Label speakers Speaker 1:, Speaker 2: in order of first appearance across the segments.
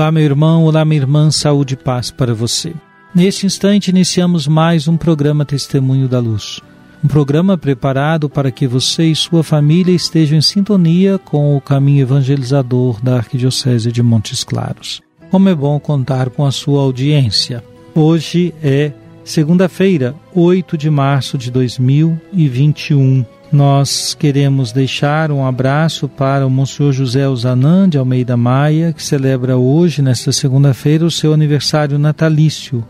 Speaker 1: Olá, meu irmão, olá, minha irmã, saúde e paz para você. Neste instante, iniciamos mais um programa Testemunho da Luz. Um programa preparado para que você e sua família estejam em sintonia com o caminho evangelizador da Arquidiocese de Montes Claros. Como é bom contar com a sua audiência. Hoje é segunda-feira, 8 de março de 2021. Nós queremos deixar um abraço para o Monsenhor José Osanan de Almeida Maia, que celebra hoje, nesta segunda-feira, o seu aniversário natalício.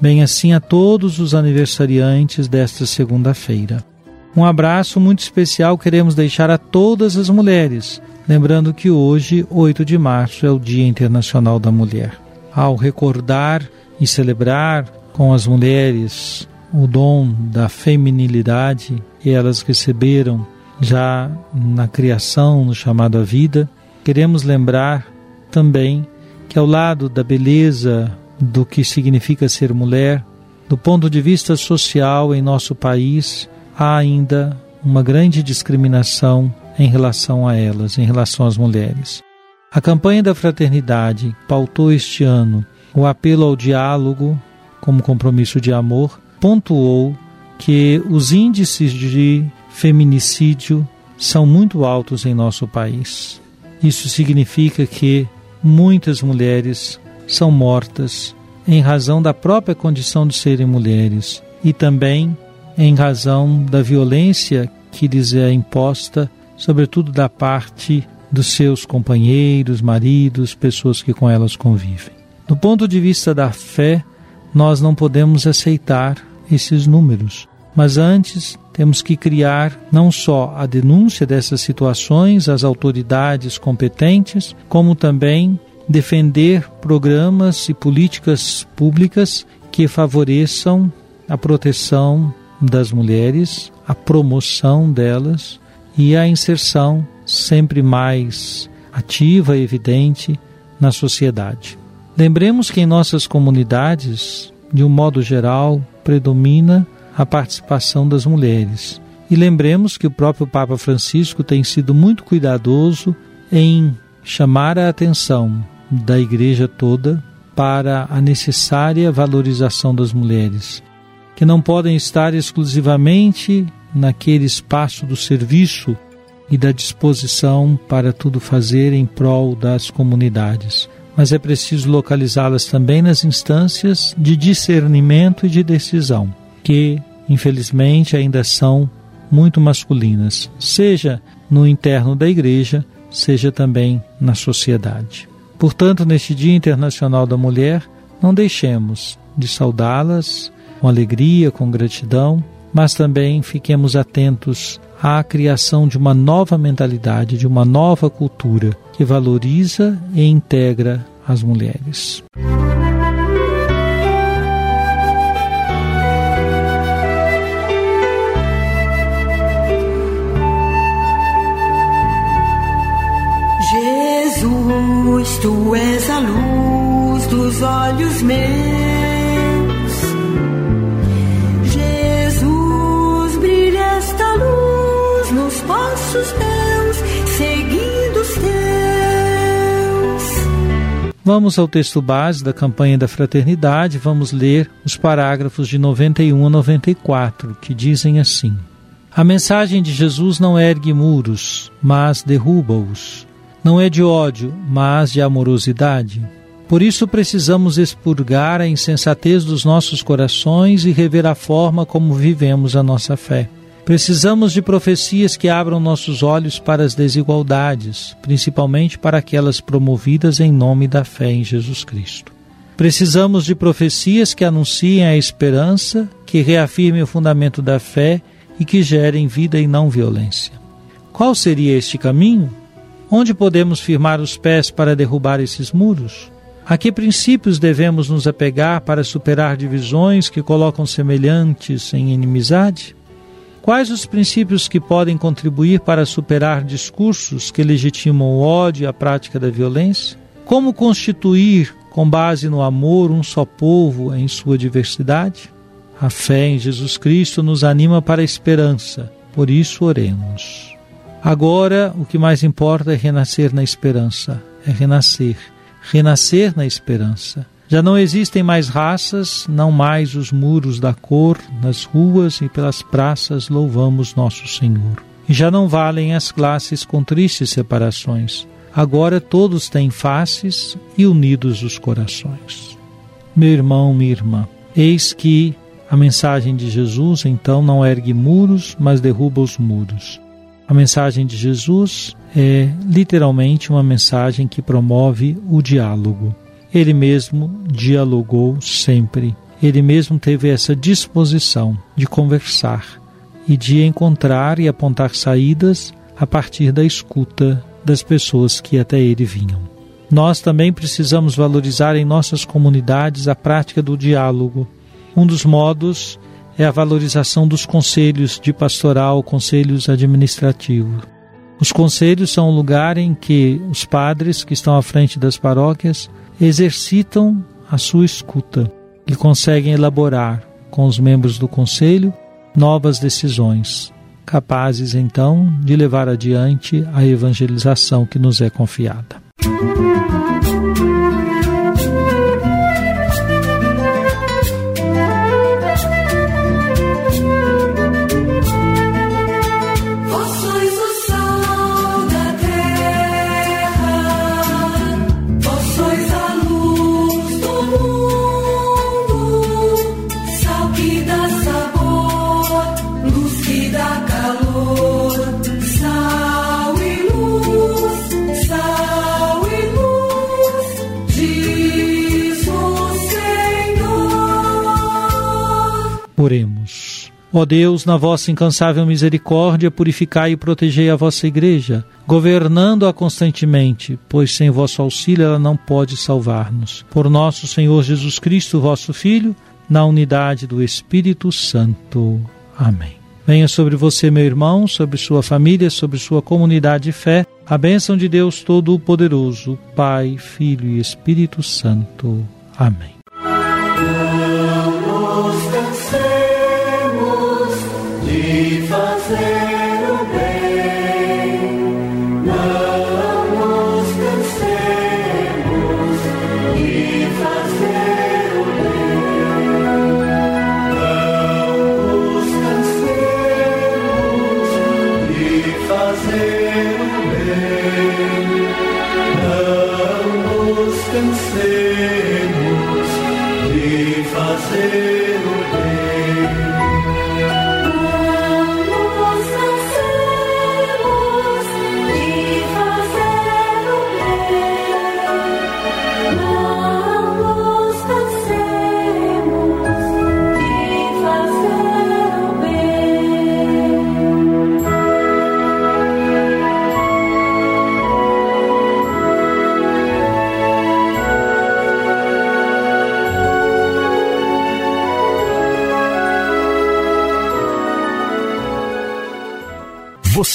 Speaker 1: Bem assim a todos os aniversariantes desta segunda-feira. Um abraço muito especial queremos deixar a todas as mulheres, lembrando que hoje, 8 de março, é o Dia Internacional da Mulher. Ao recordar e celebrar com as mulheres o dom da feminilidade que elas receberam já na criação, no chamado à vida, queremos lembrar também que ao lado da beleza do que significa ser mulher, do ponto de vista social em nosso país, há ainda uma grande discriminação em relação a elas, em relação às mulheres. A campanha da fraternidade pautou este ano o apelo ao diálogo como compromisso de amor, pontuou que os índices de feminicídio são muito altos em nosso país. Isso significa que muitas mulheres são mortas em razão da própria condição de serem mulheres e também em razão da violência que lhes é imposta, sobretudo da parte dos seus companheiros, maridos, pessoas que com elas convivem. Do ponto de vista da fé, nós não podemos aceitar esses números, mas antes temos que criar não só a denúncia dessas situações às autoridades competentes, como também defender programas e políticas públicas que favoreçam a proteção das mulheres, a promoção delas e a inserção sempre mais ativa e evidente na sociedade. Lembremos que em nossas comunidades, de um modo geral, predomina a participação das mulheres. E lembremos que o próprio Papa Francisco tem sido muito cuidadoso em chamar a atenção da igreja toda para a necessária valorização das mulheres, que não podem estar exclusivamente naquele espaço do serviço e da disposição para tudo fazer em prol das comunidades. Mas é preciso localizá-las também nas instâncias de discernimento e de decisão, que infelizmente ainda são muito masculinas, seja no interno da igreja, seja também na sociedade. Portanto, neste Dia Internacional da Mulher, não deixemos de saudá-las com alegria, com gratidão, mas também fiquemos atentos à criação de uma nova mentalidade, de uma nova cultura que valoriza e integra as mulheres.
Speaker 2: Jesus, tu és a luz dos olhos meus. Jesus, brilha esta luz nos passos meus,
Speaker 1: Vamos ao texto base da campanha da fraternidade, vamos ler os parágrafos de 91 a 94, que dizem assim: A mensagem de Jesus não ergue muros, mas derruba-os não é de ódio, mas de amorosidade. Por isso precisamos expurgar a insensatez dos nossos corações e rever a forma como vivemos a nossa fé. Precisamos de profecias que abram nossos olhos para as desigualdades, principalmente para aquelas promovidas em nome da fé em Jesus Cristo. Precisamos de profecias que anunciem a esperança, que reafirmem o fundamento da fé e que gerem vida e não violência. Qual seria este caminho? Onde podemos firmar os pés para derrubar esses muros? A que princípios devemos nos apegar para superar divisões que colocam semelhantes em inimizade? Quais os princípios que podem contribuir para superar discursos que legitimam o ódio e a prática da violência? Como constituir, com base no amor, um só povo em sua diversidade? A fé em Jesus Cristo nos anima para a esperança, por isso oremos. Agora, o que mais importa é renascer na esperança, é renascer renascer na esperança. Já não existem mais raças, não mais os muros da cor, nas ruas e pelas praças louvamos nosso Senhor. E já não valem as classes com tristes separações. Agora todos têm faces e unidos os corações. Meu irmão, minha irmã, eis que a mensagem de Jesus então não ergue muros, mas derruba os muros. A mensagem de Jesus é literalmente uma mensagem que promove o diálogo. Ele mesmo dialogou sempre. Ele mesmo teve essa disposição de conversar e de encontrar e apontar saídas a partir da escuta das pessoas que até ele vinham. Nós também precisamos valorizar em nossas comunidades a prática do diálogo. Um dos modos é a valorização dos conselhos de pastoral, conselhos administrativos. Os conselhos são o lugar em que os padres que estão à frente das paróquias exercitam a sua escuta e conseguem elaborar com os membros do conselho novas decisões, capazes então de levar adiante a evangelização que nos é confiada. Música Oremos. Ó Deus, na vossa incansável misericórdia, purificai e protegei a vossa igreja, governando-a constantemente, pois sem vosso auxílio ela não pode salvar-nos. Por nosso Senhor Jesus Cristo, vosso Filho, na unidade do Espírito Santo. Amém. Venha sobre você, meu irmão, sobre sua família, sobre sua comunidade de fé, a bênção de Deus Todo-Poderoso, Pai, Filho e Espírito Santo. Amém.
Speaker 3: say